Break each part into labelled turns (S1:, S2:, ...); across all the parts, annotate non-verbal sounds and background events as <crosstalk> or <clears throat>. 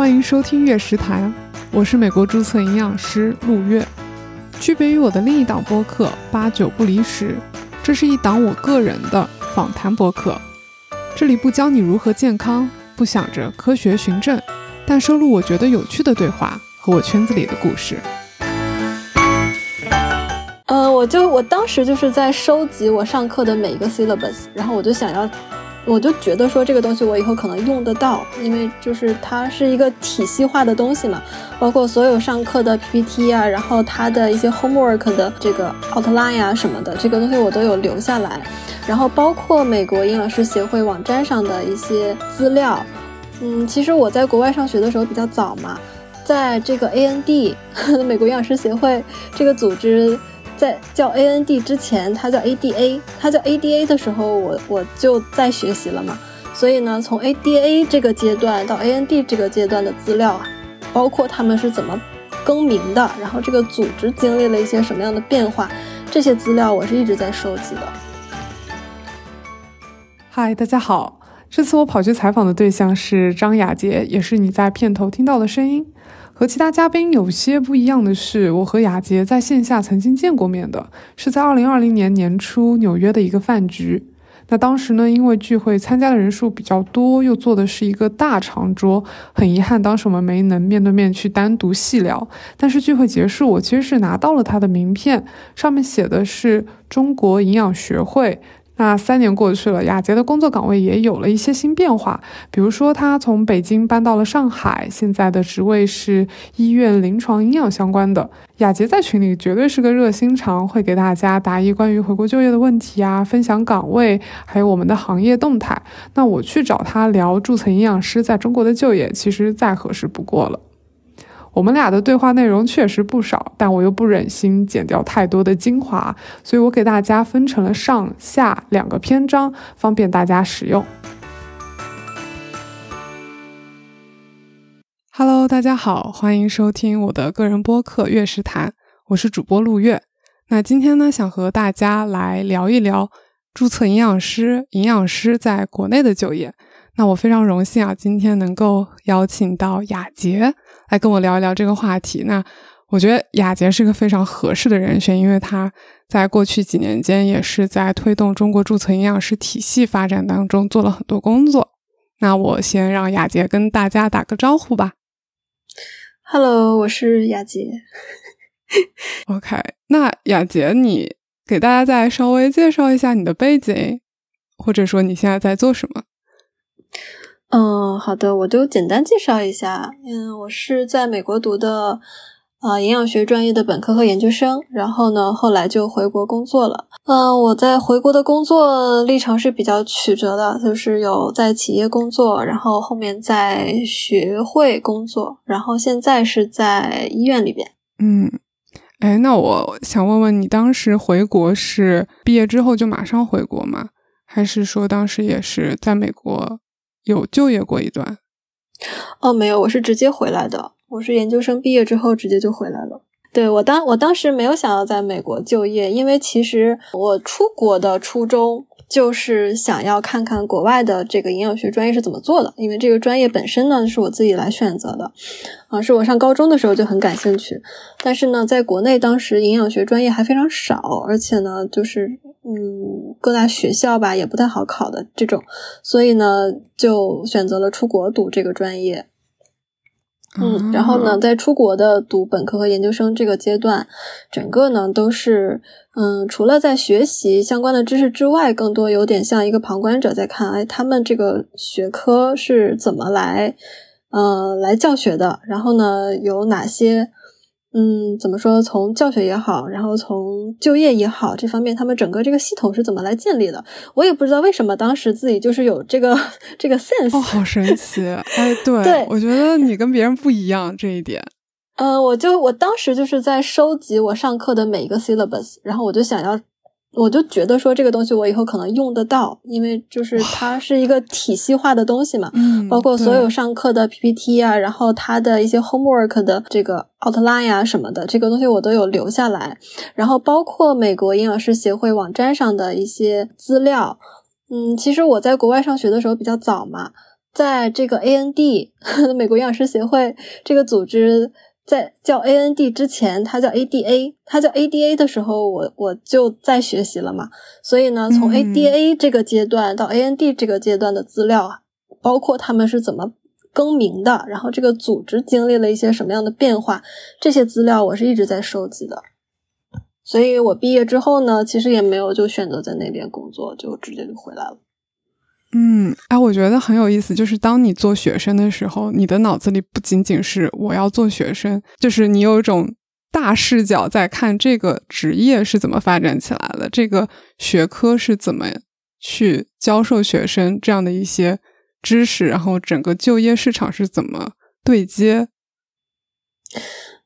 S1: 欢迎收听《月食谈》，我是美国注册营养师陆月。区别于我的另一档播客《八九不离十》，这是一档我个人的访谈播客。这里不教你如何健康，不想着科学循证，但收录我觉得有趣的对话和我圈子里的故事。
S2: 呃，我就我当时就是在收集我上课的每一个 syllabus，然后我就想要。我就觉得说这个东西我以后可能用得到，因为就是它是一个体系化的东西嘛，包括所有上课的 PPT 啊，然后它的一些 homework 的这个 outline 啊什么的，这个东西我都有留下来，然后包括美国营养师协会网站上的一些资料，嗯，其实我在国外上学的时候比较早嘛，在这个 AND <laughs> 美国营养师协会这个组织。在叫 A N D 之前，它叫 A D A，它叫 A D A 的时候，我我就在学习了嘛。所以呢，从 A D A 这个阶段到 A N D 这个阶段的资料啊，包括他们是怎么更名的，然后这个组织经历了一些什么样的变化，这些资料我是一直在收集的。
S1: 嗨，大家好，这次我跑去采访的对象是张雅洁，也是你在片头听到的声音。和其他嘉宾有些不一样的是，我和雅洁在线下曾经见过面的，是在二零二零年年初纽约的一个饭局。那当时呢，因为聚会参加的人数比较多，又坐的是一个大长桌，很遗憾当时我们没能面对面去单独细聊。但是聚会结束，我其实是拿到了他的名片，上面写的是中国营养学会。那三年过去了，雅洁的工作岗位也有了一些新变化，比如说她从北京搬到了上海，现在的职位是医院临床营养相关的。雅洁在群里绝对是个热心肠，会给大家答疑关于回国就业的问题啊，分享岗位，还有我们的行业动态。那我去找他聊注册营养师在中国的就业，其实再合适不过了。我们俩的对话内容确实不少，但我又不忍心剪掉太多的精华，所以我给大家分成了上下两个篇章，方便大家使用。Hello，大家好，欢迎收听我的个人播客《月食谈》，我是主播陆月。那今天呢，想和大家来聊一聊注册营养师、营养师在国内的就业。那我非常荣幸啊，今天能够邀请到雅洁来跟我聊一聊这个话题。那我觉得雅洁是个非常合适的人选，因为他在过去几年间也是在推动中国注册营养师体系发展当中做了很多工作。那我先让雅洁跟大家打个招呼吧。
S2: Hello，我是雅洁。
S1: OK，那雅洁，你给大家再稍微介绍一下你的背景，或者说你现在在做什么？
S2: 嗯，好的，我就简单介绍一下。嗯，我是在美国读的，呃，营养学专业的本科和研究生。然后呢，后来就回国工作了。嗯，我在回国的工作历程是比较曲折的，就是有在企业工作，然后后面在学会工作，然后现在是在医院里边。
S1: 嗯，哎，那我想问问你，当时回国是毕业之后就马上回国吗？还是说当时也是在美国？有就业过一段，
S2: 哦，没有，我是直接回来的。我是研究生毕业之后直接就回来了。对我当我当时没有想要在美国就业，因为其实我出国的初衷。就是想要看看国外的这个营养学专业是怎么做的，因为这个专业本身呢是我自己来选择的，啊，是我上高中的时候就很感兴趣，但是呢，在国内当时营养学专业还非常少，而且呢，就是嗯，各大学校吧也不太好考的这种，所以呢，就选择了出国读这个专业。嗯，然后呢，在出国的读本科和研究生这个阶段，整个呢都是，嗯，除了在学习相关的知识之外，更多有点像一个旁观者在看，哎，他们这个学科是怎么来，呃，来教学的，然后呢，有哪些。嗯，怎么说？从教学也好，然后从就业也好，这方面他们整个这个系统是怎么来建立的？我也不知道为什么当时自己就是有这个 <laughs> 这个 sense。
S1: 哦，好神奇！哎，对，
S2: 对
S1: 我觉得你跟别人不一样这一点。
S2: 嗯，<laughs> 我就我当时就是在收集我上课的每一个 syllabus，然后我就想要。我就觉得说这个东西我以后可能用得到，因为就是它是一个体系化的东西嘛，
S1: 嗯，
S2: 包括所有上课的 PPT 啊，然后它的一些 homework 的这个 outline 啊什么的，这个东西我都有留下来，然后包括美国营养师协会网站上的一些资料，嗯，其实我在国外上学的时候比较早嘛。在这个 AND <laughs> 美国营养师协会这个组织在叫 AND 之前，它叫 ADA，它叫 ADA 的时候，我我就在学习了嘛。所以呢，从 ADA 这个阶段到 AND 这个阶段的资料，包括他们是怎么更名的，然后这个组织经历了一些什么样的变化，这些资料我是一直在收集的。所以我毕业之后呢，其实也没有就选择在那边工作，就直接就回来了。
S1: 嗯，哎，我觉得很有意思，就是当你做学生的时候，你的脑子里不仅仅是我要做学生，就是你有一种大视角在看这个职业是怎么发展起来的，这个学科是怎么去教授学生这样的一些知识，然后整个就业市场是怎么对接。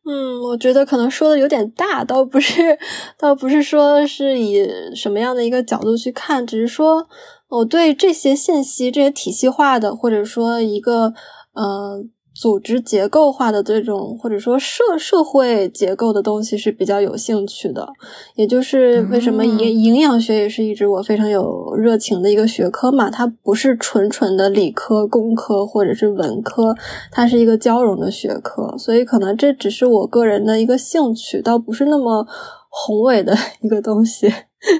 S2: 嗯，我觉得可能说的有点大，倒不是，<laughs> 倒不是说是以什么样的一个角度去看，只是说我对这些信息、这些体系化的，或者说一个，呃。组织结构化的这种，或者说社社会结构的东西是比较有兴趣的，也就是为什么营营养学也是一直我非常有热情的一个学科嘛。它不是纯纯的理科、工科或者是文科，它是一个交融的学科，所以可能这只是我个人的一个兴趣，倒不是那么宏伟的 <laughs> 一个东西。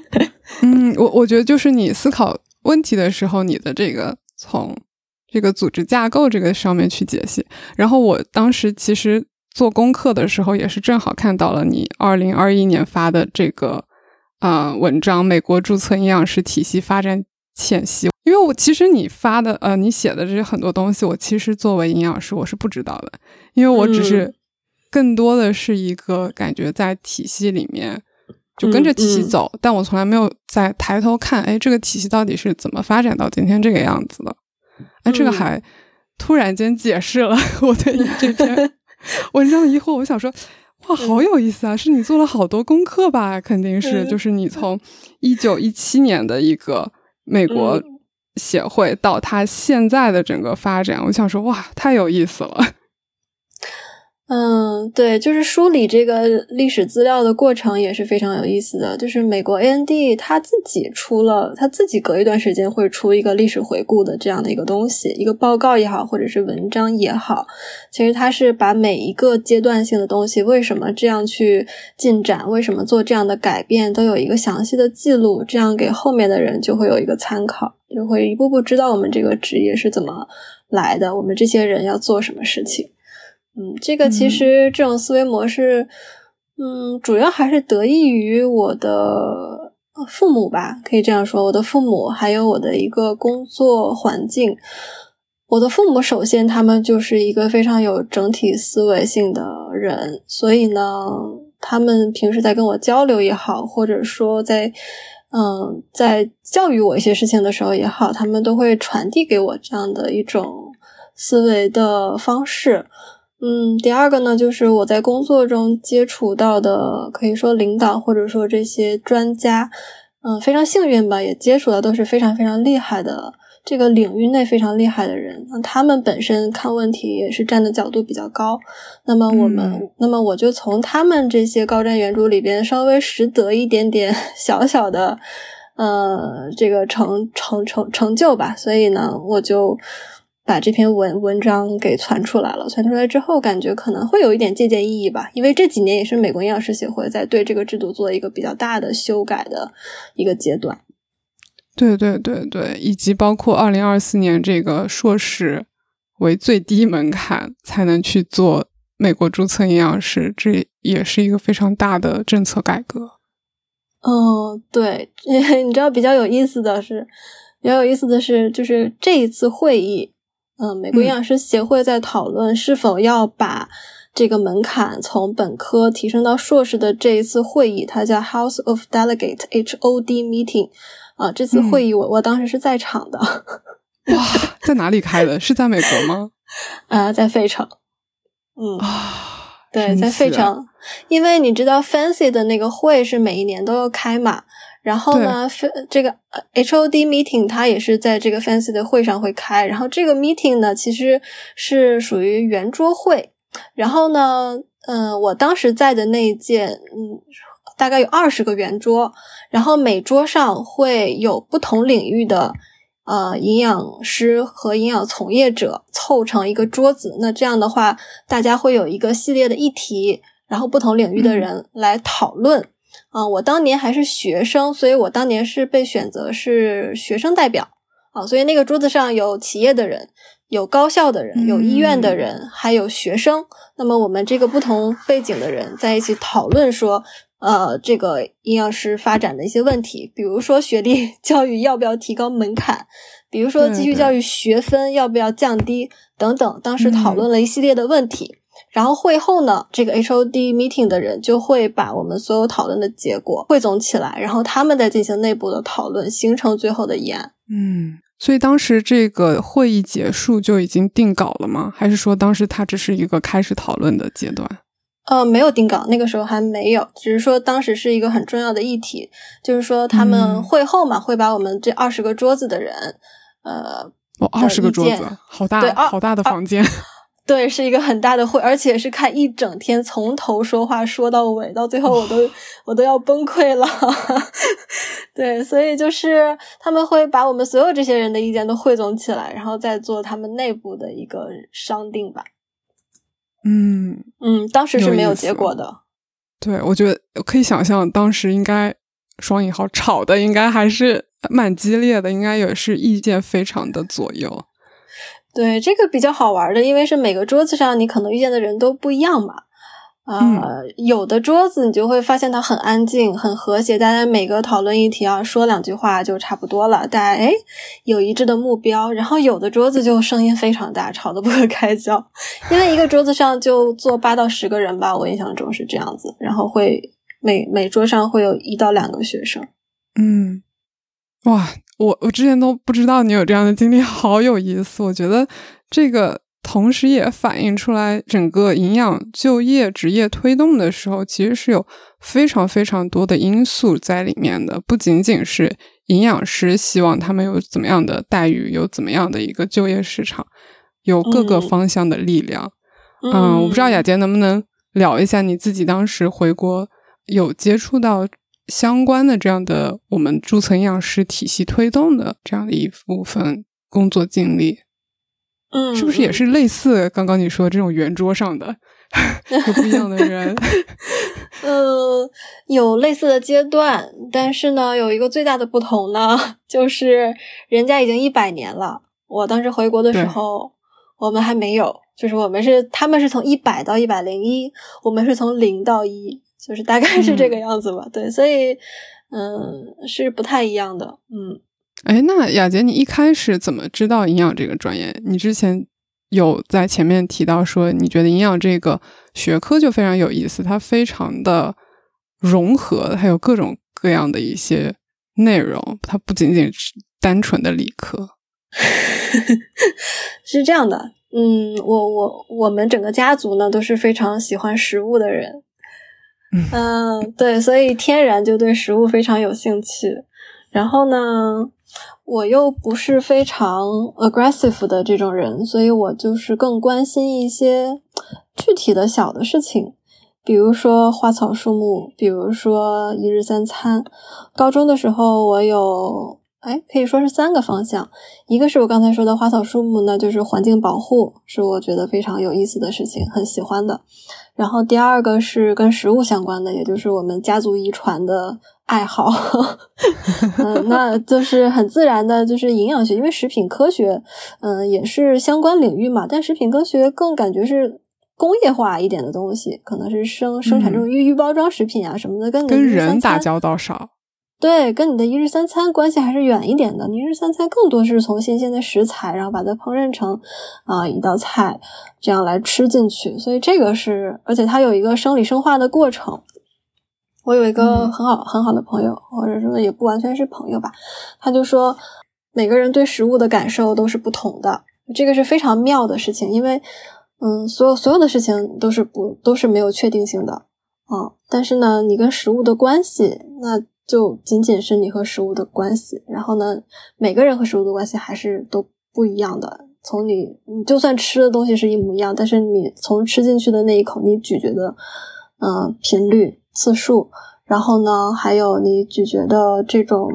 S2: <laughs>
S1: 嗯，我我觉得就是你思考问题的时候，你的这个从。这个组织架构这个上面去解析，然后我当时其实做功课的时候，也是正好看到了你二零二一年发的这个呃文章《美国注册营养师体系发展浅析》。因为我其实你发的呃你写的这些很多东西，我其实作为营养师我是不知道的，因为我只是更多的是一个感觉在体系里面就跟着体系走，但我从来没有在抬头看，哎，这个体系到底是怎么发展到今天这个样子的。哎，这个还突然间解释了 <laughs> 我对你这篇 <laughs> 文章的疑惑。我想说，哇，好有意思啊！是你做了好多功课吧？肯定是，就是你从一九一七年的一个美国协会到它现在的整个发展，我想说，哇，太有意思了。
S2: 嗯，对，就是梳理这个历史资料的过程也是非常有意思的。就是美国 AND 他自己出了，他自己隔一段时间会出一个历史回顾的这样的一个东西，一个报告也好，或者是文章也好。其实他是把每一个阶段性的东西，为什么这样去进展，为什么做这样的改变，都有一个详细的记录，这样给后面的人就会有一个参考，就会一步步知道我们这个职业是怎么来的，我们这些人要做什么事情。嗯，这个其实这种思维模式，嗯，主要还是得益于我的父母吧，可以这样说，我的父母还有我的一个工作环境。我的父母首先他们就是一个非常有整体思维性的人，所以呢，他们平时在跟我交流也好，或者说在嗯在教育我一些事情的时候也好，他们都会传递给我这样的一种思维的方式。嗯，第二个呢，就是我在工作中接触到的，可以说领导或者说这些专家，嗯，非常幸运吧，也接触的都是非常非常厉害的这个领域内非常厉害的人。那他们本身看问题也是站的角度比较高。那么我们，那么我就从他们这些高瞻远瞩里边稍微拾得一点点 <laughs> 小小的，呃，这个成成成成就吧。所以呢，我就。把这篇文文章给传出来了，传出来之后，感觉可能会有一点借鉴意义吧。因为这几年也是美国营养师协会在对这个制度做一个比较大的修改的一个阶段。
S1: 对对对对，以及包括二零二四年这个硕士为最低门槛才能去做美国注册营养师，这也是一个非常大的政策改革。
S2: 哦，对，<laughs> 你知道比较有意思的是，比较有意思的是，就是这一次会议。嗯，美国营养师协会在讨论是否要把这个门槛从本科提升到硕士的这一次会议，它叫 House of Delegate（HOD Meeting）。啊，这次会议我我当时是在场的。<laughs>
S1: 哇，在哪里开的？是在美国吗？<laughs>
S2: 啊，在费城。嗯啊，对，在费城，因为你知道 Fancy 的那个会是每一年都要开嘛。然后呢，这个 HOD meeting 它也是在这个 Fancy 的会上会开。然后这个 meeting 呢，其实是属于圆桌会。然后呢，嗯，我当时在的那一届，嗯，大概有二十个圆桌。然后每桌上会有不同领域的呃营养师和营养从业者凑成一个桌子，那这样的话，大家会有一个系列的议题，然后不同领域的人来讨论。啊，我当年还是学生，所以我当年是被选择是学生代表啊，所以那个桌子上有企业的人，有高校的人，有医院的人，还有学生。那么我们这个不同背景的人在一起讨论说，呃，这个营养师发展的一些问题，比如说学历 <laughs> 教育要不要提高门槛，比如说继续教育学分要不要降低等等，当时讨论了一系列的问题。然后会后呢，这个 H O D meeting 的人就会把我们所有讨论的结果汇总起来，然后他们再进行内部的讨论，形成最后的议案。
S1: 嗯，所以当时这个会议结束就已经定稿了吗？还是说当时它只是一个开始讨论的阶段？
S2: 呃，没有定稿，那个时候还没有，只是说当时是一个很重要的议题，就是说他们会后嘛，会把我们这二十个桌子的人，呃，
S1: 哦，二十个桌子，好大，好大的房间。<laughs>
S2: 对，是一个很大的会，而且是开一整天，从头说话说到尾，到最后我都我都要崩溃了。<laughs> 对，所以就是他们会把我们所有这些人的意见都汇总起来，然后再做他们内部的一个商定吧。
S1: 嗯
S2: 嗯，当时是没有结果的。
S1: 对，我觉得可以想象，当时应该双引号吵的应该还是蛮激烈的，应该也是意见非常的左右。
S2: 对这个比较好玩的，因为是每个桌子上你可能遇见的人都不一样嘛。啊，有的桌子你就会发现它很安静、很和谐，大家每个讨论议题啊说两句话就差不多了，大家哎有一致的目标。然后有的桌子就声音非常大，吵得不可开交，因为一个桌子上就坐八到十个人吧，我印象中是这样子。然后会每每桌上会有一到两个学生。
S1: 嗯，哇。我我之前都不知道你有这样的经历，好有意思。我觉得这个同时也反映出来，整个营养就业职业推动的时候，其实是有非常非常多的因素在里面的，不仅仅是营养师希望他们有怎么样的待遇，有怎么样的一个就业市场，有各个方向的力量。嗯，我不知道雅洁能不能聊一下你自己当时回国有接触到。相关的这样的我们注册营养师体系推动的这样的一部分工作经历，
S2: 嗯，
S1: 是不是也是类似刚刚你说这种圆桌上的有不一样的人？<laughs>
S2: 嗯，有类似的阶段，但是呢，有一个最大的不同呢，就是人家已经一百年了，我当时回国的时候，我们还没有，就是我们是他们是从一百到一百零一，我们是从零到一。就是大概是这个样子吧，对，所以，嗯，是不太一样的，嗯。
S1: 哎，那雅洁，你一开始怎么知道营养这个专业？你之前有在前面提到说，你觉得营养这个学科就非常有意思，它非常的融合，还有各种各样的一些内容，它不仅仅是单纯的理科。<laughs>
S2: 是这样的，嗯，我我我们整个家族呢都是非常喜欢食物的人。嗯，对，所以天然就对食物非常有兴趣。然后呢，我又不是非常 aggressive 的这种人，所以我就是更关心一些具体的小的事情，比如说花草树木，比如说一日三餐。高中的时候，我有。哎，可以说是三个方向，一个是我刚才说的花草树木呢，就是环境保护，是我觉得非常有意思的事情，很喜欢的。然后第二个是跟食物相关的，也就是我们家族遗传的爱好，<laughs> 嗯，那就是很自然的，就是营养学，因为食品科学，嗯，也是相关领域嘛。但食品科学更感觉是工业化一点的东西，可能是生生产这种预预包装食品啊什么的，跟
S1: 跟人打交道少。
S2: 对，跟你的一日三餐关系还是远一点的。你一日三餐更多是从新鲜的食材，然后把它烹饪成啊一道菜，这样来吃进去。所以这个是，而且它有一个生理生化的过程。我有一个很好很好的朋友，或者说也不完全是朋友吧，他就说每个人对食物的感受都是不同的，这个是非常妙的事情。因为嗯，所有所有的事情都是不都是没有确定性的啊。但是呢，你跟食物的关系那。就仅仅是你和食物的关系，然后呢，每个人和食物的关系还是都不一样的。从你，你就算吃的东西是一模一样，但是你从吃进去的那一口，你咀嚼的，嗯，频率、次数，然后呢，还有你咀嚼的这种，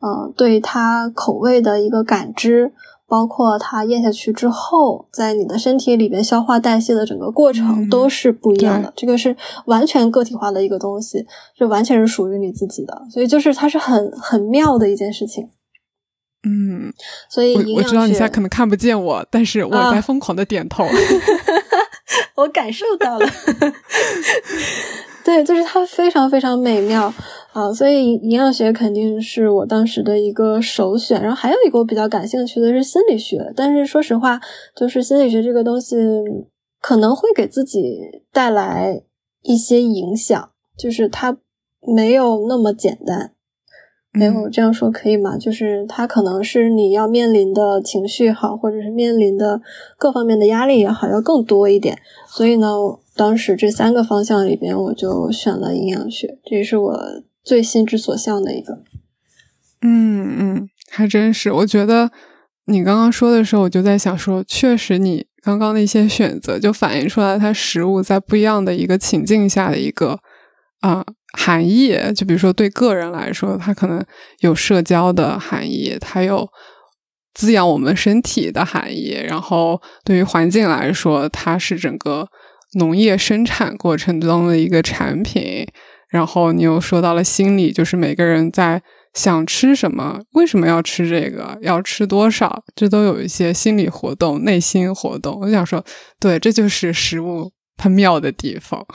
S2: 嗯，对它口味的一个感知，包括它咽下去之后，在你的身体里边消化代谢的整个过程都是不一样的。这个是完全个体化的一个东西，就完全是属于你自己的。所以就是它是很很妙的一件事情。
S1: 嗯，
S2: 所以
S1: 我知道你现在可能看不见我，但是我在疯狂的点头。<laughs>
S2: 我感受到了。对，就是它非常非常美妙啊，所以营养学肯定是我当时的一个首选。然后还有一个我比较感兴趣的是心理学，但是说实话，就是心理学这个东西可能会给自己带来一些影响，就是它没有那么简单。没有这样说可以吗？就是它可能是你要面临的情绪好，或者是面临的各方面的压力也好，要更多一点。所以呢，当时这三个方向里边，我就选了营养学，这也是我最心之所向的一个。
S1: 嗯嗯，还真是。我觉得你刚刚说的时候，我就在想说，确实你刚刚的一些选择，就反映出来它食物在不一样的一个情境下的一个啊。含义，就比如说对个人来说，它可能有社交的含义，它有滋养我们身体的含义。然后对于环境来说，它是整个农业生产过程中的一个产品。然后你又说到了心理，就是每个人在想吃什么，为什么要吃这个，要吃多少，这都有一些心理活动、内心活动。我想说，对，这就是食物它妙的地方。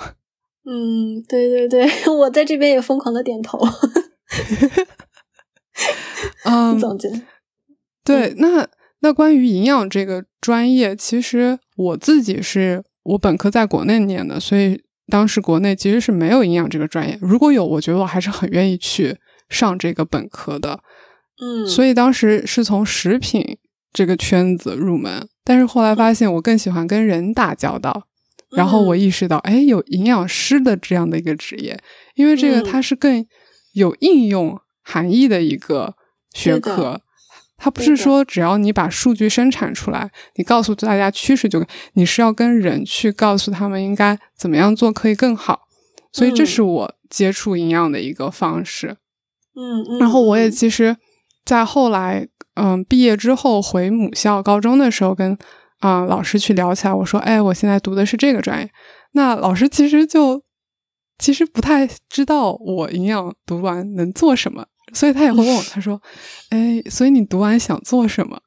S2: 嗯，<laughs> 对对对，我在这边也疯狂的点头。
S1: 嗯，
S2: 总结。
S1: 对，那那关于营养这个专业，其实我自己是我本科在国内念的，所以当时国内其实是没有营养这个专业。如果有，我觉得我还是很愿意去上这个本科的。
S2: 嗯，
S1: 所以当时是从食品这个圈子入门，但是后来发现我更喜欢跟人打交道。然后我意识到，哎，有营养师的这样的一个职业，因为这个它是更有应用含义的一个学科，它不是说只要你把数据生产出来，你告诉大家趋势就，你是要跟人去告诉他们应该怎么样做可以更好，所以这是我接触营养的一个方式。
S2: 嗯，
S1: 然后我也其实，在后来，嗯，毕业之后回母校高中的时候跟。啊，老师去聊起来，我说：“哎，我现在读的是这个专业。”那老师其实就其实不太知道我营养读完能做什么，所以他也会问我，他说：“哎，所以你读完想做什么？”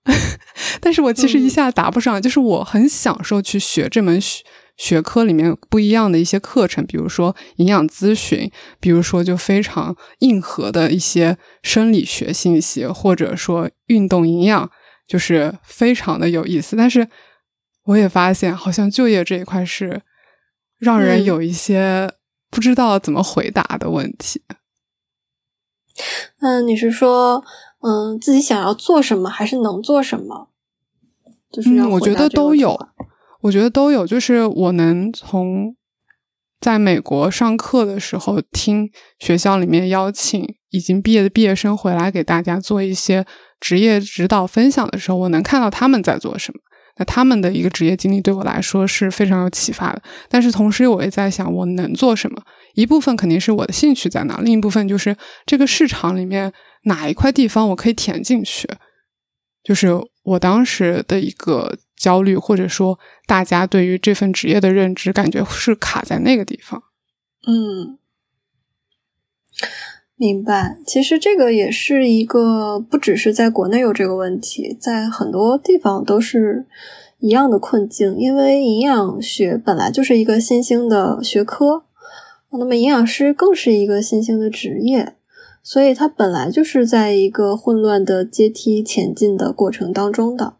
S1: <laughs> 但是我其实一下答不上，就是我很享受去学这门学学科里面不一样的一些课程，比如说营养咨询，比如说就非常硬核的一些生理学信息，或者说运动营养。就是非常的有意思，但是我也发现，好像就业这一块是让人有一些不知道怎么回答的问题。
S2: 嗯，你是说，嗯，自己想要做什么，还是能做什么？就是
S1: 我觉得都有，我觉得都有。就是我能从在美国上课的时候，听学校里面邀请已经毕业的毕业生回来给大家做一些。职业指导分享的时候，我能看到他们在做什么。那他们的一个职业经历对我来说是非常有启发的。但是同时，我也在想，我能做什么？一部分肯定是我的兴趣在哪，另一部分就是这个市场里面哪一块地方我可以填进去。就是我当时的一个焦虑，或者说大家对于这份职业的认知，感觉是卡在那个地方。
S2: 嗯。明白，其实这个也是一个，不只是在国内有这个问题，在很多地方都是一样的困境。因为营养学本来就是一个新兴的学科，那么营养师更是一个新兴的职业，所以它本来就是在一个混乱的阶梯前进的过程当中的。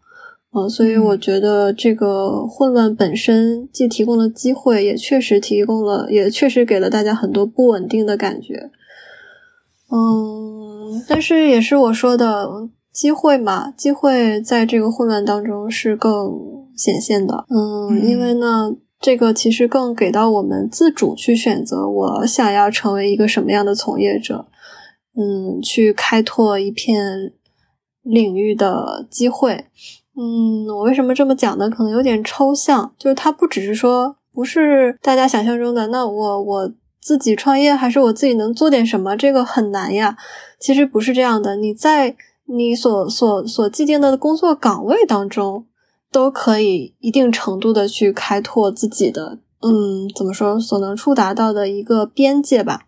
S2: 呃，所以我觉得这个混乱本身既提供了机会，也确实提供了，也确实给了大家很多不稳定的感觉。嗯，但是也是我说的机会嘛，机会在这个混乱当中是更显现的。嗯，因为呢，这个其实更给到我们自主去选择，我想要成为一个什么样的从业者，嗯，去开拓一片领域的机会。嗯，我为什么这么讲呢？可能有点抽象，就是它不只是说，不是大家想象中的，那我我。自己创业，还是我自己能做点什么？这个很难呀。其实不是这样的，你在你所所所既定的工作岗位当中，都可以一定程度的去开拓自己的，嗯，怎么说，所能触达到的一个边界吧。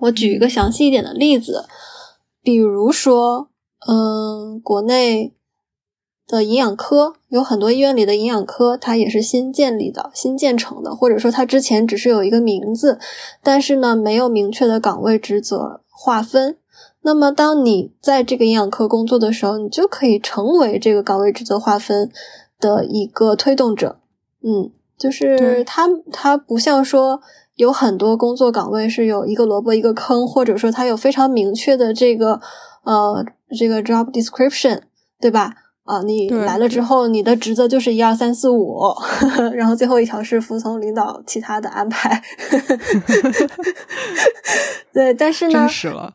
S2: 我举一个详细一点的例子，比如说，嗯，国内。的营养科有很多医院里的营养科，它也是新建立的、新建成的，或者说它之前只是有一个名字，但是呢没有明确的岗位职责划分。那么当你在这个营养科工作的时候，你就可以成为这个岗位职责划分的一个推动者。嗯，就是它它不像说有很多工作岗位是有一个萝卜一个坑，或者说它有非常明确的这个呃这个 job description，对吧？啊，你来了之后，你的职责就是一二三四五，<laughs> 然后最后一条是服从领导其他的安排。<laughs> <laughs> 对，但是呢，
S1: 真实了。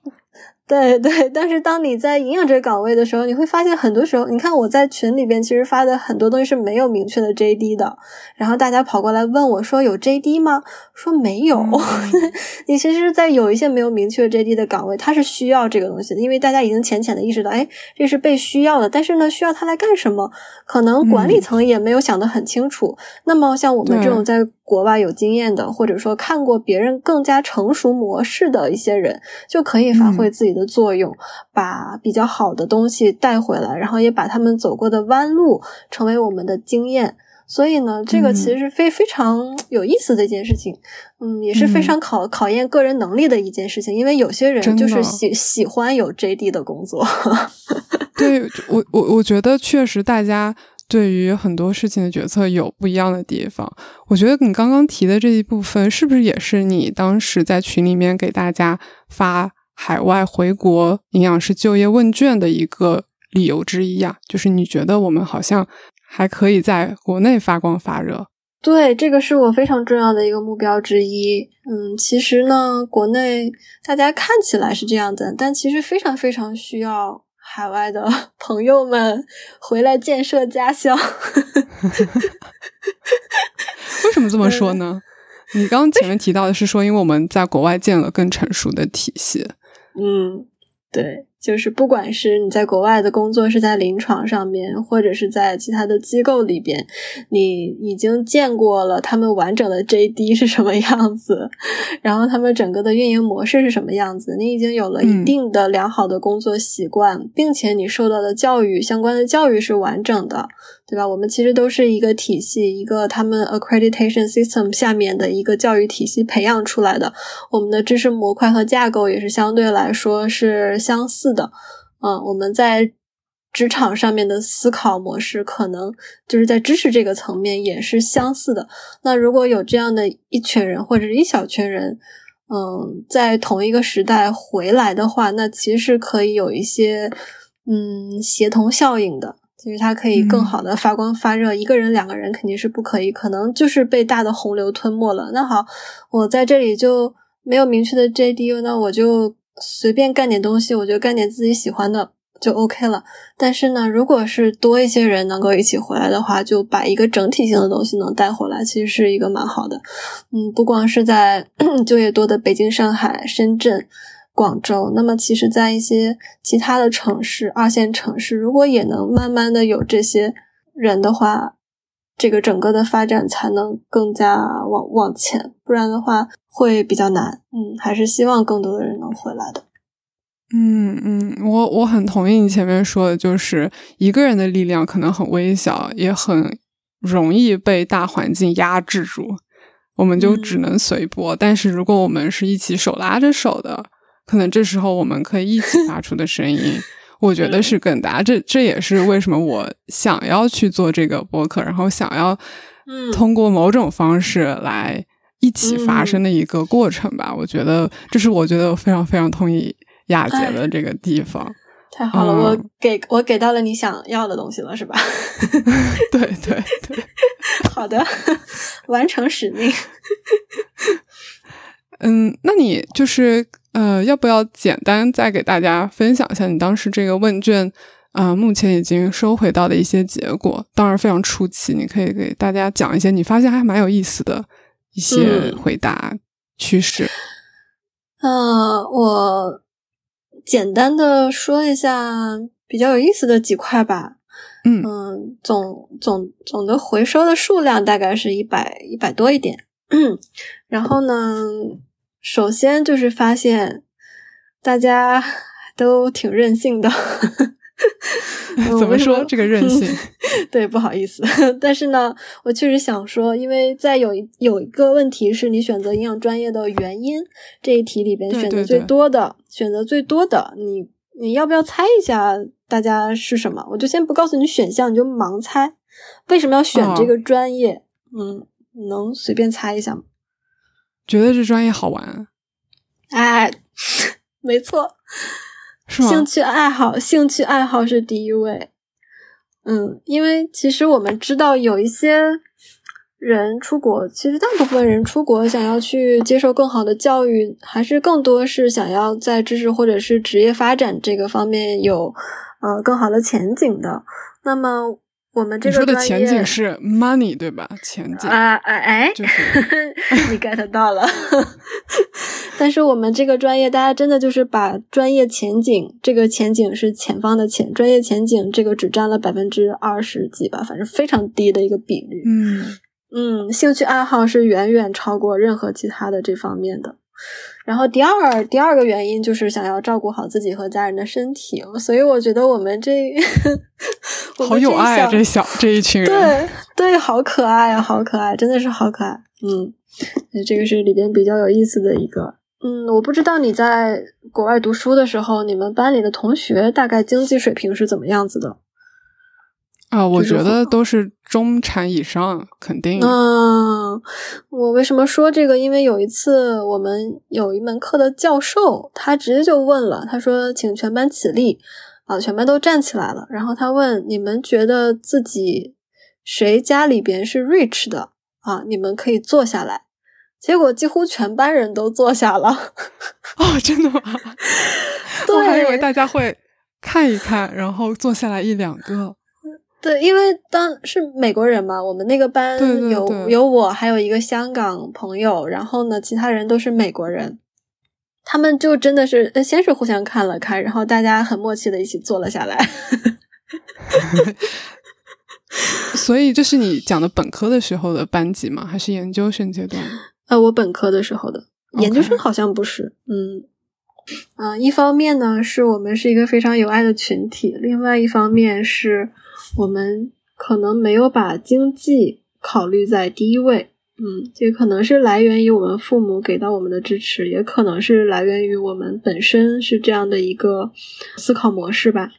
S2: 对 <laughs> 对，但是当你在营养这个岗位的时候，你会发现很多时候，你看我在群里边其实发的很多东西是没有明确的 JD 的，然后大家跑过来问我说有 JD 吗？说没有。<laughs> 你其实，在有一些没有明确 JD 的岗位，它是需要这个东西的，因为大家已经浅浅的意识到，哎，这是被需要的，但是呢，需要它来干什么？可能管理层也没有想得很清楚。那么像我们这种在国外有经验的，或者说看过别人更加成熟模式的一些人，就可以发挥自己的作用，把比较好的东西带回来，然后也把他们走过的弯路成为我们的经验。所以呢，这个其实是非非常有意思的一件事情，嗯，也是非常考考验个人能力的一件事情，因为有些人就是喜喜欢有 JD 的工作。<laughs>
S1: 对我我我觉得确实大家。对于很多事情的决策有不一样的地方，我觉得你刚刚提的这一部分，是不是也是你当时在群里面给大家发海外回国营养师就业问卷的一个理由之一呀？就是你觉得我们好像还可以在国内发光发热？
S2: 对，这个是我非常重要的一个目标之一。嗯，其实呢，国内大家看起来是这样的，但其实非常非常需要。海外的 <laughs> 朋友们回来建设家乡，
S1: 为什么这么说呢？你刚刚前面提到的是说，因为我们在国外建了更成熟的体系。
S2: 嗯，对。就是不管是你在国外的工作是在临床上面，或者是在其他的机构里边，你已经见过了他们完整的 JD <laughs> 是什么样子，然后他们整个的运营模式是什么样子，你已经有了一定的良好的工作习惯，并且你受到的教育相关的教育是完整的。对吧？我们其实都是一个体系，一个他们 accreditation system 下面的一个教育体系培养出来的。我们的知识模块和架构也是相对来说是相似的。嗯，我们在职场上面的思考模式，可能就是在知识这个层面也是相似的。那如果有这样的一群人或者是一小群人，嗯，在同一个时代回来的话，那其实可以有一些嗯协同效应的。其实它可以更好的发光发热，一个人、两个人肯定是不可以，可能就是被大的洪流吞没了。那好，我在这里就没有明确的 JD，那我就随便干点东西，我就干点自己喜欢的就 OK 了。但是呢，如果是多一些人能够一起回来的话，就把一个整体性的东西能带回来，其实是一个蛮好的。嗯，不光是在 <clears throat> 就业多的北京、上海、深圳。广州，那么其实，在一些其他的城市、二线城市，如果也能慢慢的有这些人的话，这个整个的发展才能更加往往前，不然的话会比较难。嗯，还是希望更多的人能回来的。
S1: 嗯嗯，我我很同意你前面说的，就是一个人的力量可能很微小，也很容易被大环境压制住，我们就只能随波。但是如果我们是一起手拉着手的。可能这时候我们可以一起发出的声音，<laughs> 我觉得是更大。这这也是为什么我想要去做这个播客，然后想要通过某种方式来一起发声的一个过程吧。我觉得这是我觉得非常非常同意雅洁的这个地方。
S2: 太好了，我给我给到了你想要的东西了，是吧？
S1: 对 <laughs> 对对，<laughs>
S2: 好的，完成使命。
S1: 嗯，那你就是呃，要不要简单再给大家分享一下你当时这个问卷啊，目前已经收回到的一些结果？当然非常出奇，你可以给大家讲一些你发现还蛮有意思的一些回答。趋势？
S2: 呃，我简单的说一下比较有意思的几块吧。嗯总总总的回收的数量大概是一百一百多一点。<coughs> 然后呢，首先就是发现大家 <laughs> 都挺任性的。<laughs>
S1: 怎么说这个任性？<laughs>
S2: 对，不好意思，但是呢，我确实想说，因为在有一有一个问题是你选择营养专业的原因这一题里边选择最多的，选择最多的，你你要不要猜一下大家是什么？我就先不告诉你选项，你就盲猜。为什么要选这个专业？嗯，能随便猜一下吗？
S1: 觉得这专业好玩。
S2: 哎，没错。兴趣爱好，兴趣爱好是第一位。嗯，因为其实我们知道有一些人出国，其实大部分人出国想要去接受更好的教育，还是更多是想要在知识或者是职业发展这个方面有呃更好的前景的。那么。我们这个
S1: 说的前景是 money 对吧？前景
S2: 啊哎哎，
S1: 就是
S2: 你 get 到了。<laughs> 但是我们这个专业，大家真的就是把专业前景，这个前景是前方的前，专业前景这个只占了百分之二十几吧，反正非常低的一个比率。
S1: 嗯
S2: 嗯，兴趣爱好是远远超过任何其他的这方面的。然后第二第二个原因就是想要照顾好自己和家人的身体，所以我觉得我们这 <laughs>
S1: 好有爱啊，这小这一群人，
S2: 对对，好可爱啊，好可爱，真的是好可爱。嗯，这个是里边比较有意思的一个。嗯，我不知道你在国外读书的时候，你们班里的同学大概经济水平是怎么样子的？
S1: 啊，我觉得都是中产以上，肯定。
S2: 嗯，我为什么说这个？因为有一次我们有一门课的教授，他直接就问了，他说：“请全班起立。”啊，全班都站起来了。然后他问：“你们觉得自己谁家里边是 rich 的啊？你们可以坐下来。”结果几乎全班人都坐下了。
S1: 哦，真的吗？<laughs> 我还以为大家会看一看，然后坐下来一两个。
S2: 对，因为当是美国人嘛，我们那个班有有我，还有一个香港朋友，然后呢，其他人都是美国人，他们就真的是先是互相看了看，然后大家很默契的一起坐了下来。<laughs>
S1: 所以这是你讲的本科的时候的班级吗？还是研究生阶段？
S2: 呃，我本科的时候的，研究生好像不是。嗯，啊，一方面呢，是我们是一个非常有爱的群体，另外一方面是。我们可能没有把经济考虑在第一位，嗯，这可能是来源于我们父母给到我们的支持，也可能是来源于我们本身是这样的一个思考模式吧。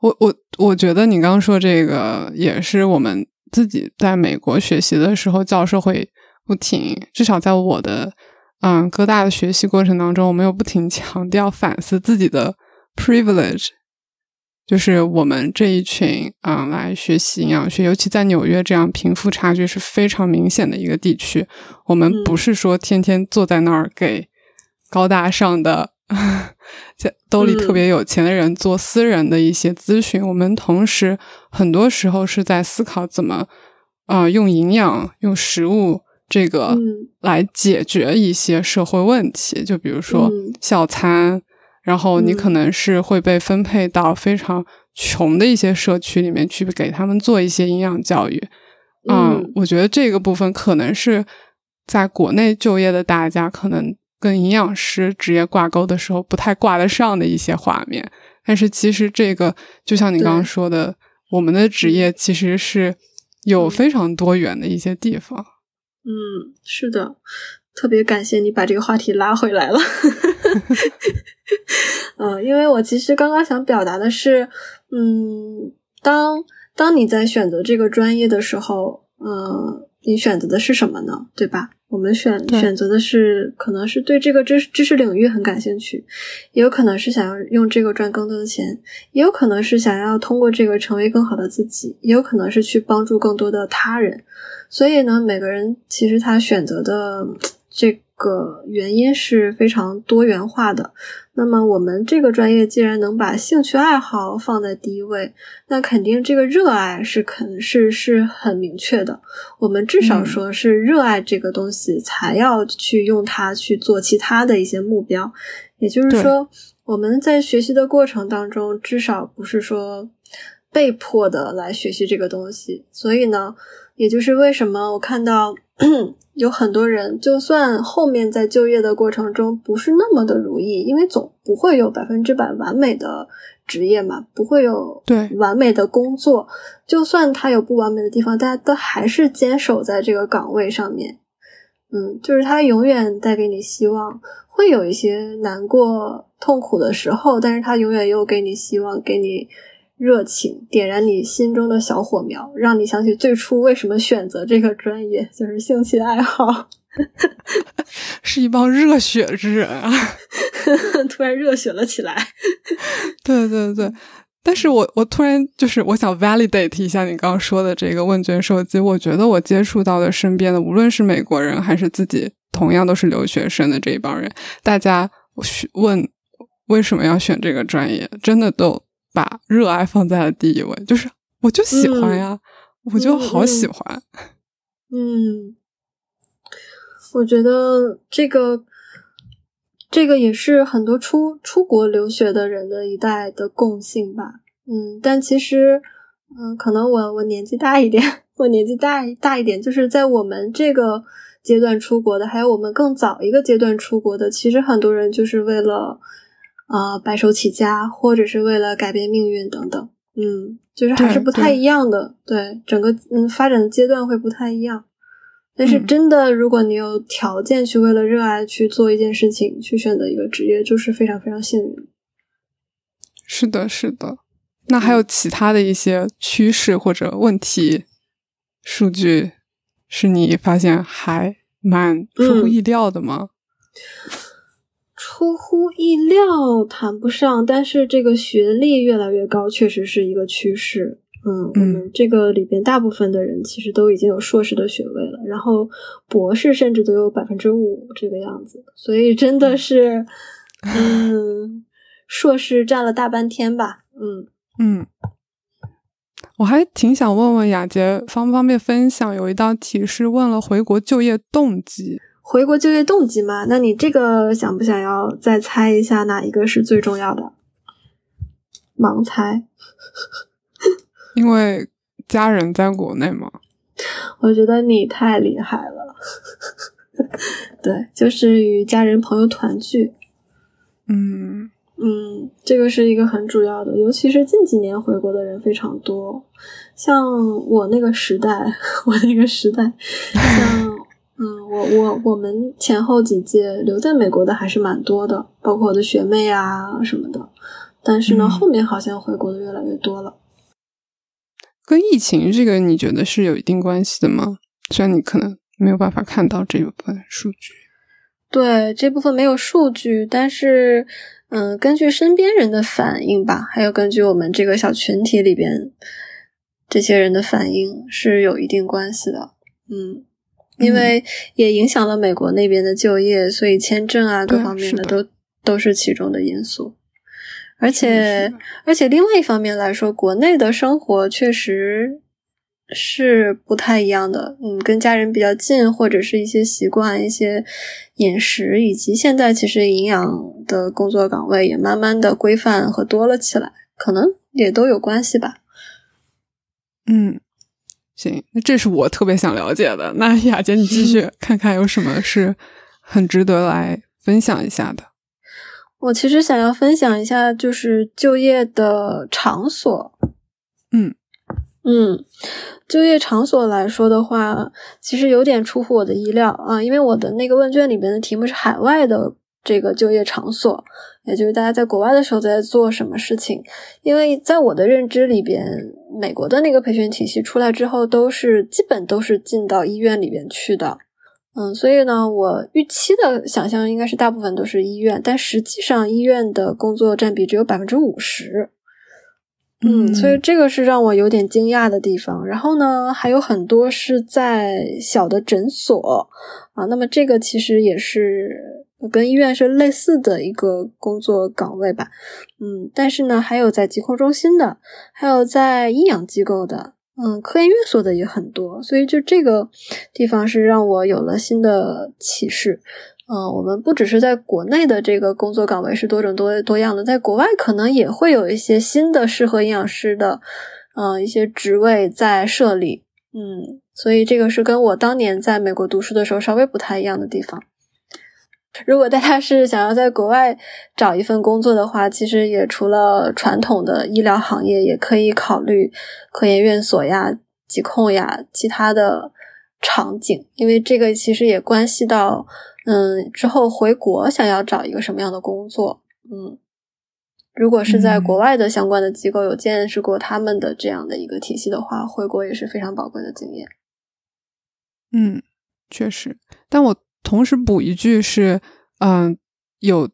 S1: 我我我觉得你刚刚说这个也是我们自己在美国学习的时候，教授会不停，至少在我的嗯各大的学习过程当中，我们有不停强调反思自己的 privilege。就是我们这一群啊，来学习营养学，尤其在纽约这样贫富差距是非常明显的一个地区。我们不是说天天坐在那儿给高大上的、在兜里特别有钱的人做私人的一些咨询，我们同时很多时候是在思考怎么啊用营养、用食物这个来解决一些社会问题，就比如说校餐。然后你可能是会被分配到非常穷的一些社区里面去，给他们做一些营养教育。嗯，我觉得这个部分可能是在国内就业的大家可能跟营养师职业挂钩的时候不太挂得上的一些画面。但是其实这个就像你刚刚说的，我们的职业其实是有非常多元的一些地方。
S2: 嗯，是的。特别感谢你把这个话题拉回来了，嗯，<laughs> 因为我其实刚刚想表达的是，嗯，当当你在选择这个专业的时候，嗯，你选择的是什么呢？对吧？我们选选择的是，可能是对这个知知识领域很感兴趣，也有可能是想要用这个赚更多的钱，也有可能是想要通过这个成为更好的自己，也有可能是去帮助更多的他人。所以呢，每个人其实他选择的。这个原因是非常多元化的。那么我们这个专业既然能把兴趣爱好放在第一位，那肯定这个热爱是肯是是很明确的。我们至少说是热爱这个东西，才要去用它去做其他的一些目标。也就是说，我们在学习的过程当中，至少不是说被迫的来学习这个东西。所以呢，也就是为什么我看到。<clears throat> 有很多人，就算后面在就业的过程中不是那么的如意，因为总不会有百分之百完美的职业嘛，不会有
S1: 对
S2: 完美的工作。就算他有不完美的地方，大家都还是坚守在这个岗位上面。嗯，就是他永远带给你希望，会有一些难过、痛苦的时候，但是他永远又给你希望，给你。热情点燃你心中的小火苗，让你想起最初为什么选择这个专业，就是兴趣爱好，<laughs>
S1: 是一帮热血之人啊！
S2: 突然热血了起来。
S1: 对对对，但是我我突然就是我想 validate 一下你刚刚说的这个问卷收集，我觉得我接触到的身边的，无论是美国人还是自己同样都是留学生的这一帮人，大家问为什么要选这个专业，真的都。把热爱放在了第一位，就是我就喜欢呀，我就好喜欢。
S2: 嗯，我觉得这个这个也是很多出出国留学的人的一代的共性吧。嗯，但其实，嗯，可能我我年纪大一点，<laughs> 我年纪大大一点，就是在我们这个阶段出国的，还有我们更早一个阶段出国的，其实很多人就是为了。啊，白手起家，或者是为了改变命运等等，嗯，就是还是不太一样的。对，整个嗯发展的阶段会不太一样。但是真的，如果你有条件去为了热爱去做一件事情，去选择一个职业，就是非常非常幸运。
S1: 是的，是的。那还有其他的一些趋势或者问题数据，是你发现还蛮出乎意料的吗？
S2: 出乎意料谈不上，但是这个学历越来越高，确实是一个趋势。嗯，我们这个里边大部分的人其实都已经有硕士的学位了，然后博士甚至都有百分之五这个样子，所以真的是，嗯，硕士占了大半天吧。嗯
S1: 嗯，我还挺想问问雅洁，方不方便分享？有一道题是问了回国就业动机。
S2: 回国就业动机嘛？那你这个想不想要再猜一下哪一个是最重要的？盲猜，<laughs>
S1: 因为家人在国内嘛。
S2: 我觉得你太厉害了。<laughs> 对，就是与家人朋友团聚。
S1: 嗯
S2: 嗯，这个是一个很主要的，尤其是近几年回国的人非常多。像我那个时代，<laughs> 我那个时代，像。嗯，我我我们前后几届留在美国的还是蛮多的，包括我的学妹啊什么的。但是呢，后面好像回国的越来越多了。
S1: 跟疫情这个，你觉得是有一定关系的吗？虽然你可能没有办法看到这部分数据。
S2: 对，这部分没有数据，但是嗯，根据身边人的反应吧，还有根据我们这个小群体里边这些人的反应，是有一定关系的。嗯。因为也影响了美国那边的就业，所以签证啊各方面的都都是其中的因素。而且而且另外一方面来说，国内的生活确实是不太一样的。嗯，跟家人比较近，或者是一些习惯、一些饮食，以及现在其实营养的工作岗位也慢慢的规范和多了起来，可能也都有关系吧。
S1: 嗯。行，那这是我特别想了解的。那雅姐，你继续看看有什么是很值得来分享一下的。
S2: 我其实想要分享一下，就是就业的场所。
S1: 嗯
S2: 嗯，就业场所来说的话，其实有点出乎我的意料啊，因为我的那个问卷里边的题目是海外的。这个就业场所，也就是大家在国外的时候在做什么事情？因为在我的认知里边，美国的那个培训体系出来之后，都是基本都是进到医院里边去的。嗯，所以呢，我预期的想象应该是大部分都是医院，但实际上医院的工作占比只有百分之五十。嗯，所以这个是让我有点惊讶的地方。然后呢，还有很多是在小的诊所啊，那么这个其实也是我跟医院是类似的一个工作岗位吧。嗯，但是呢，还有在疾控中心的，还有在医养机构的，嗯，科研院所的也很多。所以就这个地方是让我有了新的启示。嗯，我们不只是在国内的这个工作岗位是多种多多样的，在国外可能也会有一些新的适合营养师的，嗯，一些职位在设立。嗯，所以这个是跟我当年在美国读书的时候稍微不太一样的地方。如果大家是想要在国外找一份工作的话，其实也除了传统的医疗行业，也可以考虑科研院所呀、疾控呀、其他的场景，因为这个其实也关系到。嗯，之后回国想要找一个什么样的工作？嗯，如果是在国外的相关的机构有见识过他们的这样的一个体系的话，回国也是非常宝贵的经验。
S1: 嗯，确实。但我同时补一句是，嗯，有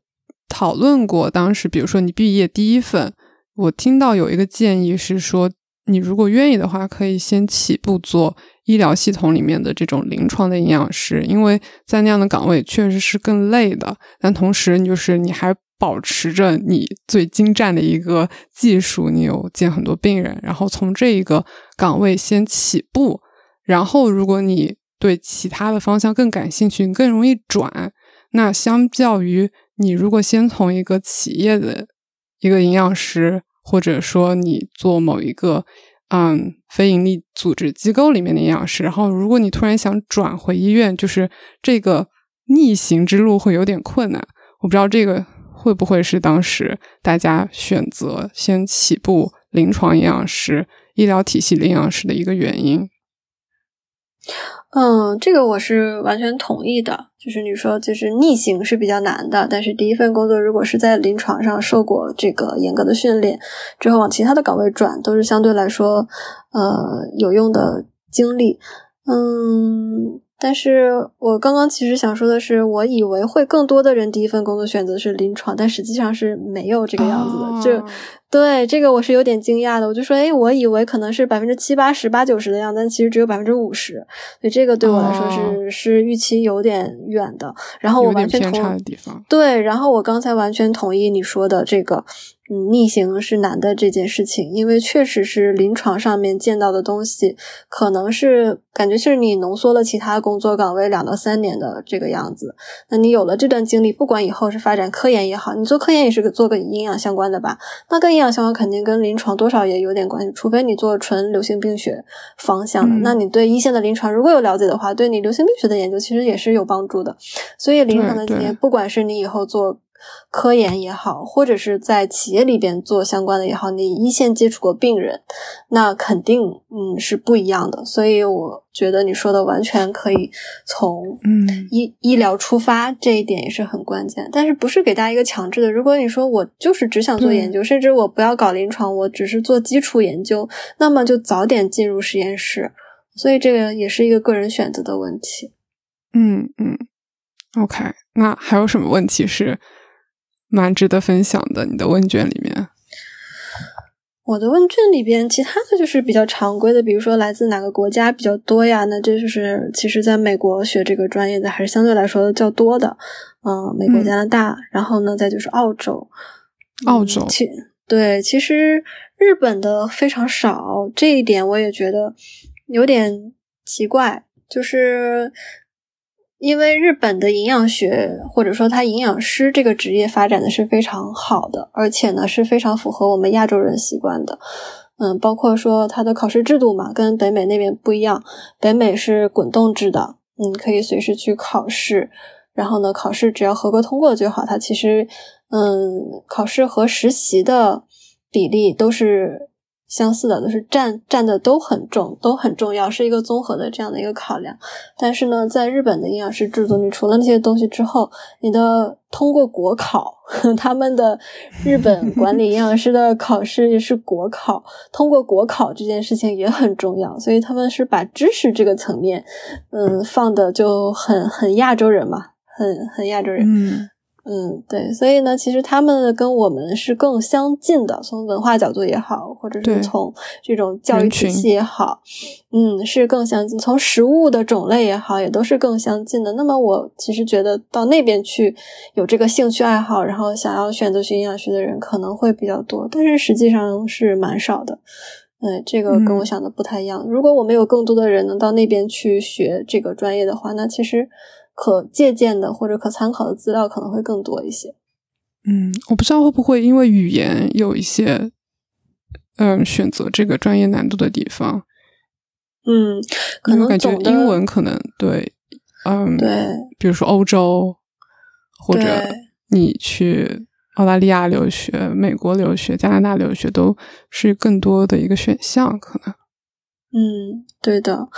S1: 讨论过，当时比如说你毕业第一份，我听到有一个建议是说，你如果愿意的话，可以先起步做。医疗系统里面的这种临床的营养师，因为在那样的岗位确实是更累的，但同时你就是你还保持着你最精湛的一个技术，你有见很多病人，然后从这一个岗位先起步，然后如果你对其他的方向更感兴趣，你更容易转。那相较于你如果先从一个企业的一个营养师，或者说你做某一个。嗯，非盈利组织机构里面的营养师，然后如果你突然想转回医院，就是这个逆行之路会有点困难。我不知道这个会不会是当时大家选择先起步临床营养师、医疗体系营养师的一个原因。
S2: 嗯，这个我是完全同意的。就是你说，就是逆行是比较难的，但是第一份工作如果是在临床上受过这个严格的训练之后，往其他的岗位转，都是相对来说呃有用的经历。嗯。但是我刚刚其实想说的是，我以为会更多的人第一份工作选择是临床，但实际上是没有这个样子的。就对这个我是有点惊讶的。我就说，哎，我以为可能是百分之七八十、八九十的样子，但其实只有百分之五十。所以这个对我来说是是预期有点远的。然后我完全同对，然后我刚才完全同意你说的这个。嗯，逆行是难的这件事情，因为确实是临床上面见到的东西，可能是感觉是你浓缩了其他工作岗位两到三年的这个样子。那你有了这段经历，不管以后是发展科研也好，你做科研也是做个营养相关的吧？那跟营养相关，肯定跟临床多少也有点关系。除非你做纯流行病学方向的，那你对一线的临床如果有了解的话，对你流行病学的研究其实也是有帮助的。所以临床的经验，不管是你以后做。科研也好，或者是在企业里边做相关的也好，你一线接触过病人，那肯定嗯是不一样的。所以我觉得你说的完全可以从
S1: 嗯
S2: 医医疗出发，这一点也是很关键。但是不是给大家一个强制的？如果你说我就是只想做研究，甚至我不要搞临床，我只是做基础研究，那么就早点进入实验室。所以这个也是一个个人选择的问题。
S1: 嗯嗯，OK，那还有什么问题是？蛮值得分享的，你的问卷里面，
S2: 我的问卷里边，其他的就是比较常规的，比如说来自哪个国家比较多呀？那这就是其实在美国学这个专业的还是相对来说较多的，嗯，美国、加拿大，然后呢，再就是澳洲，
S1: 澳洲，
S2: 其对，其实日本的非常少，这一点我也觉得有点奇怪，就是。因为日本的营养学或者说他营养师这个职业发展的是非常好的，而且呢是非常符合我们亚洲人习惯的。嗯，包括说他的考试制度嘛，跟北美那边不一样。北美是滚动制的，嗯，可以随时去考试，然后呢考试只要合格通过就好。它其实，嗯，考试和实习的比例都是。相似的都是占占的都很重，都很重要，是一个综合的这样的一个考量。但是呢，在日本的营养师制度，你除了那些东西之后，你的通过国考，<laughs> 他们的日本管理营养师的考试也是国考，通过国考这件事情也很重要。所以他们是把知识这个层面，嗯，放的就很很亚洲人嘛，很很亚洲人。
S1: 嗯
S2: 嗯，对，所以呢，其实他们跟我们是更相近的，从文化角度也好，或者是从这种教育体系也好，嗯，是更相近。从食物的种类也好，也都是更相近的。那么，我其实觉得到那边去有这个兴趣爱好，然后想要选择学营养学的人可能会比较多，但是实际上是蛮少的。嗯，这个跟我想的不太一样。如果我们有更多的人能到那边去学这个专业的话，那其实。可借鉴的或者可参考的资料可能会更多一些。
S1: 嗯，我不知道会不会因为语言有一些，嗯，选择这个专业难度的地方。
S2: 嗯，可能
S1: 感觉英文可能对，嗯，
S2: 对，
S1: 比如说欧洲，或者你去澳大利亚留学、美国留学、加拿大留学，都是更多的一个选项，可能。
S2: 嗯，对的。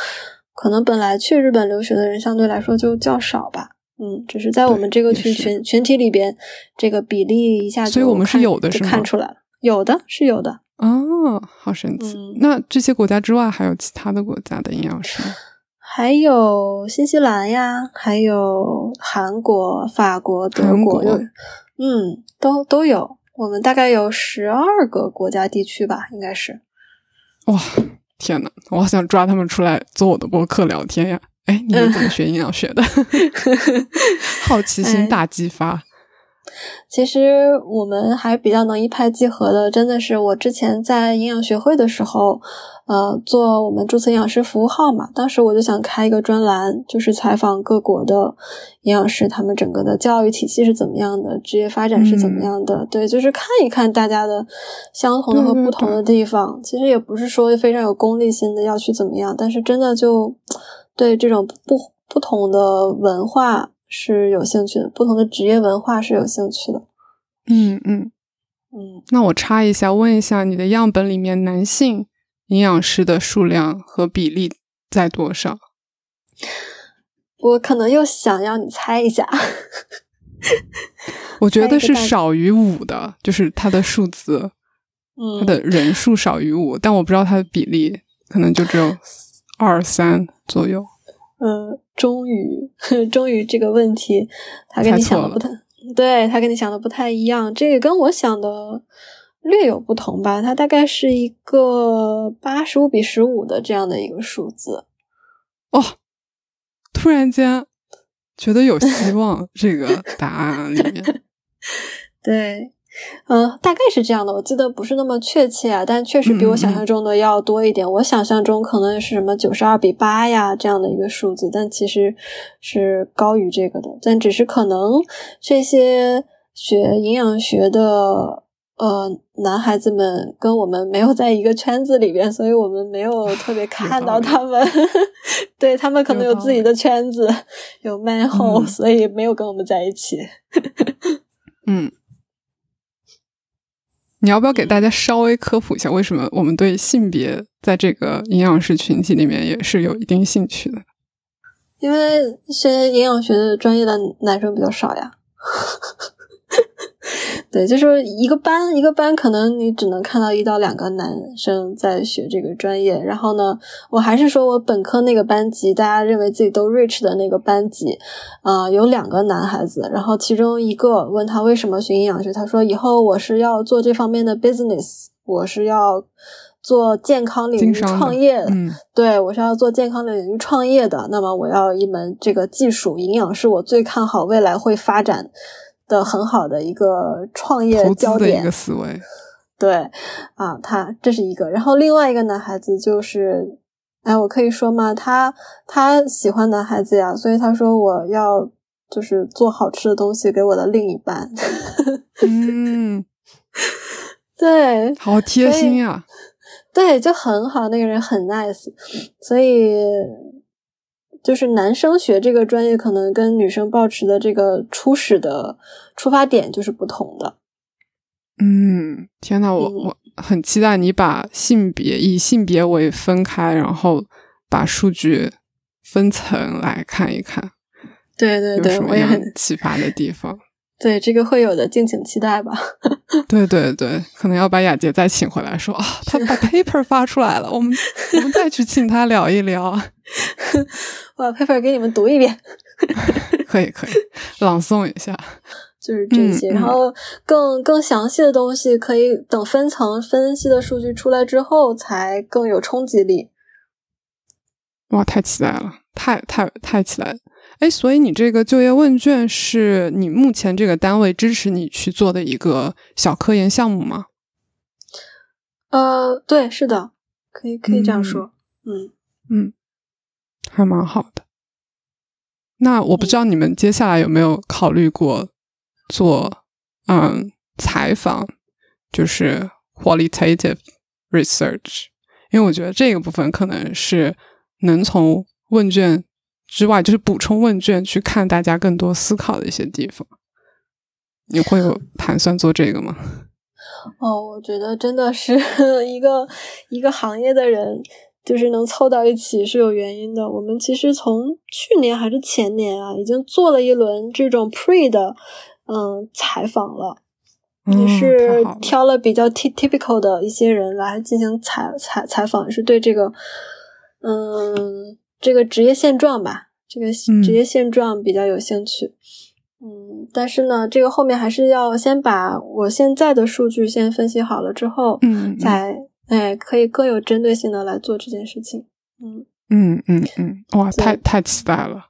S2: 可能本来去日本留学的人相对来说就较少吧，嗯，只是在我们这个群群群体里边，这个比例一下就，
S1: 所以我们是有的，是
S2: 看出来了，有的是有的
S1: 哦，好神奇。那这些国家之外，还有其他的国家的营养师吗？
S2: 还有新西兰呀，还有韩国、法国、德国，嗯，都都有。我们大概有十二个国家地区吧，应该是。
S1: 哇。天呐，我好想抓他们出来做我的播客聊天呀！哎，你们怎么学营养学的？<laughs> 好奇心大激发。
S2: 其实我们还比较能一拍即合的，真的是我之前在营养学会的时候。呃，做我们注册营养师服务号嘛，当时我就想开一个专栏，就是采访各国的营养师，他们整个的教育体系是怎么样的，职业发展是怎么样的。对，就是看一看大家的相同的和不同的地方。其实也不是说非常有功利心的要去怎么样，但是真的就对这种不不同的文化是有兴趣的，不同的职业文化是有兴趣的。
S1: 嗯嗯嗯。那我插一下，问一下，你的样本里面男性。营养师的数量和比例在多少？
S2: 我可能又想要你猜一下。
S1: 我觉得是少于五的，就是它的数字，嗯它的人数少于五，但我不知道它的比例，可能就只有二三左右。
S2: 嗯，终于，<laughs> 终于这个问题，他跟你想的不太，对他跟你想的不太一样，这个跟我想的。略有不同吧，它大概是一个八十五比十五的这样的一个数字。
S1: 哦，突然间觉得有希 <laughs> 望，这个答案里面。<laughs>
S2: 对，嗯，大概是这样的。我记得不是那么确切啊，但确实比我想象中的要多一点。我想象中可能是什么九十二比八呀这样的一个数字，但其实是高于这个的。但只是可能这些学营养学的。呃，男孩子们跟我们没有在一个圈子里边，所以我们没有特别看到他们。<laughs> 对他们可能有自己的圈子，有 man hole，所以没有跟我们在一起。<laughs>
S1: 嗯，你要不要给大家稍微科普一下，为什么我们对性别在这个营养师群体里面也是有一定兴趣的？
S2: 因为学营养学的专业的男生比较少呀。<laughs> 对，就是一个班一个班，可能你只能看到一到两个男生在学这个专业。然后呢，我还是说我本科那个班级，大家认为自己都 rich 的那个班级，啊，有两个男孩子。然后其中一个问他为什么学营养学，他说以后我是要做这方面的 business，我是要做健康领域创业。
S1: 嗯，
S2: 对我是要做健康领域创业的。那么我要一门这个技术，营养是我最看好未来会发展。的很好的一个创业焦点，
S1: 一个思维，
S2: 对啊，他这是一个，然后另外一个男孩子就是，哎，我可以说吗？他他喜欢男孩子呀，所以他说我要就是做好吃的东西给我的另一半，
S1: 嗯，<laughs>
S2: 对，
S1: 好贴心呀，
S2: 对，就很好，那个人很 nice，所以。就是男生学这个专业，可能跟女生抱持的这个初始的出发点就是不同的。
S1: 嗯，天呐，我我很期待你把性别以性别为分开，然后把数据分层来看一看。
S2: 对对对，我也很
S1: 启发的地方。<laughs>
S2: 对，这个会有的，敬请期待吧。<laughs>
S1: 对对对，可能要把雅洁再请回来，说啊，他 <laughs> 把 paper 发出来了，我们我们再去请他聊一聊。
S2: 我把 paper 给你们读一遍。<laughs>
S1: 可以可以，朗诵一下。<laughs>
S2: 就是这些。然后更更详细的东西，可以等分层分析的数据出来之后，才更有冲击力。
S1: 哇，太期待了，太太太期待了！哎，所以你这个就业问卷是你目前这个单位支持你去做的一个小科研项目吗？
S2: 呃，对，是的，可以可以这样说。嗯
S1: 嗯，还蛮好的。那我不知道你们接下来有没有考虑过做嗯采访，就是 qualitative research，因为我觉得这个部分可能是能从问卷。之外，就是补充问卷去看大家更多思考的一些地方。你会有盘算做这个吗？
S2: 哦，我觉得真的是 <laughs> 一个一个行业的人，就是能凑到一起是有原因的。我们其实从去年还是前年啊，已经做了一轮这种 pre 的嗯采访了，也是挑了比较 typical 的一些人来进行采采采访，是对这个嗯。这个职业现状吧，这个职业现状比较有兴趣，嗯，但是呢，这个后面还是要先把我现在的数据先分析好了之后，嗯，再哎，可以更有针对性的来做这件事情，
S1: 嗯嗯嗯嗯，哇，太太期待了，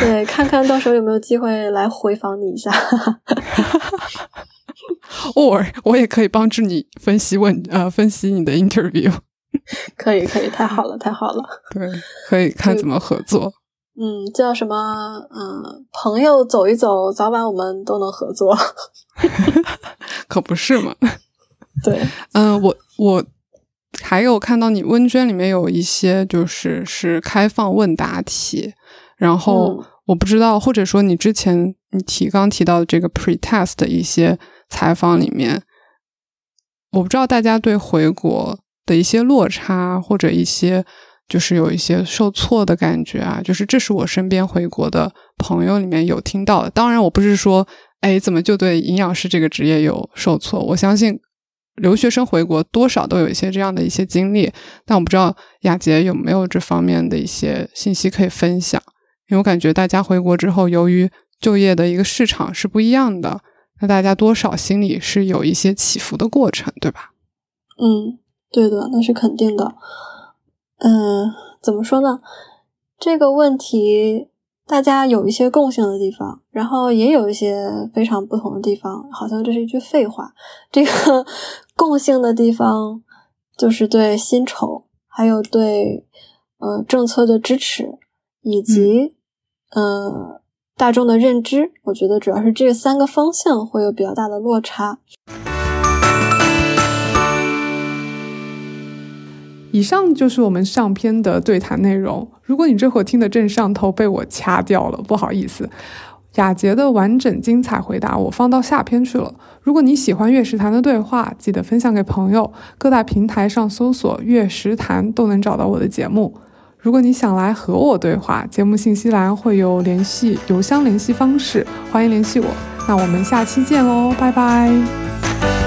S2: 对，看看到时候有没有机会来回访你一下，<laughs>
S1: or 我也可以帮助你分析问呃分析你的 interview。<laughs>
S2: 可以，可以，太好了，太好了。
S1: 对，可以 <laughs> 看怎么合作。
S2: 嗯，叫什么？嗯，朋友走一走，早晚我们都能合作。
S1: 可不是嘛？
S2: 对，
S1: 嗯，我我还有看到你问卷里面有一些就是是开放问答题，然后我不知道，或者说你之前你提刚提到的这个 pretest 的一些采访里面，我不知道大家对回国。的一些落差，或者一些就是有一些受挫的感觉啊，就是这是我身边回国的朋友里面有听到的。当然，我不是说，哎，怎么就对营养师这个职业有受挫？我相信留学生回国多少都有一些这样的一些经历，但我不知道雅洁有没有这方面的一些信息可以分享。因为我感觉大家回国之后，由于就业的一个市场是不一样的，那大家多少心里是有一些起伏的过程，对吧？
S2: 嗯。对的，那是肯定的。嗯，怎么说呢？这个问题大家有一些共性的地方，然后也有一些非常不同的地方。好像这是一句废话。这个共性的地方就是对薪酬，还有对呃政策的支持，以及呃大众的认知。我觉得主要是这三个方向会有比较大的落差。
S1: 以上就是我们上篇的对谈内容。如果你这会儿听得正上头，被我掐掉了，不好意思。雅洁的完整精彩回答我放到下篇去了。如果你喜欢月食谈的对话，记得分享给朋友。各大平台上搜索“月食谈”都能找到我的节目。如果你想来和我对话，节目信息栏会有联系邮箱联系方式，欢迎联系我。那我们下期见喽，拜拜。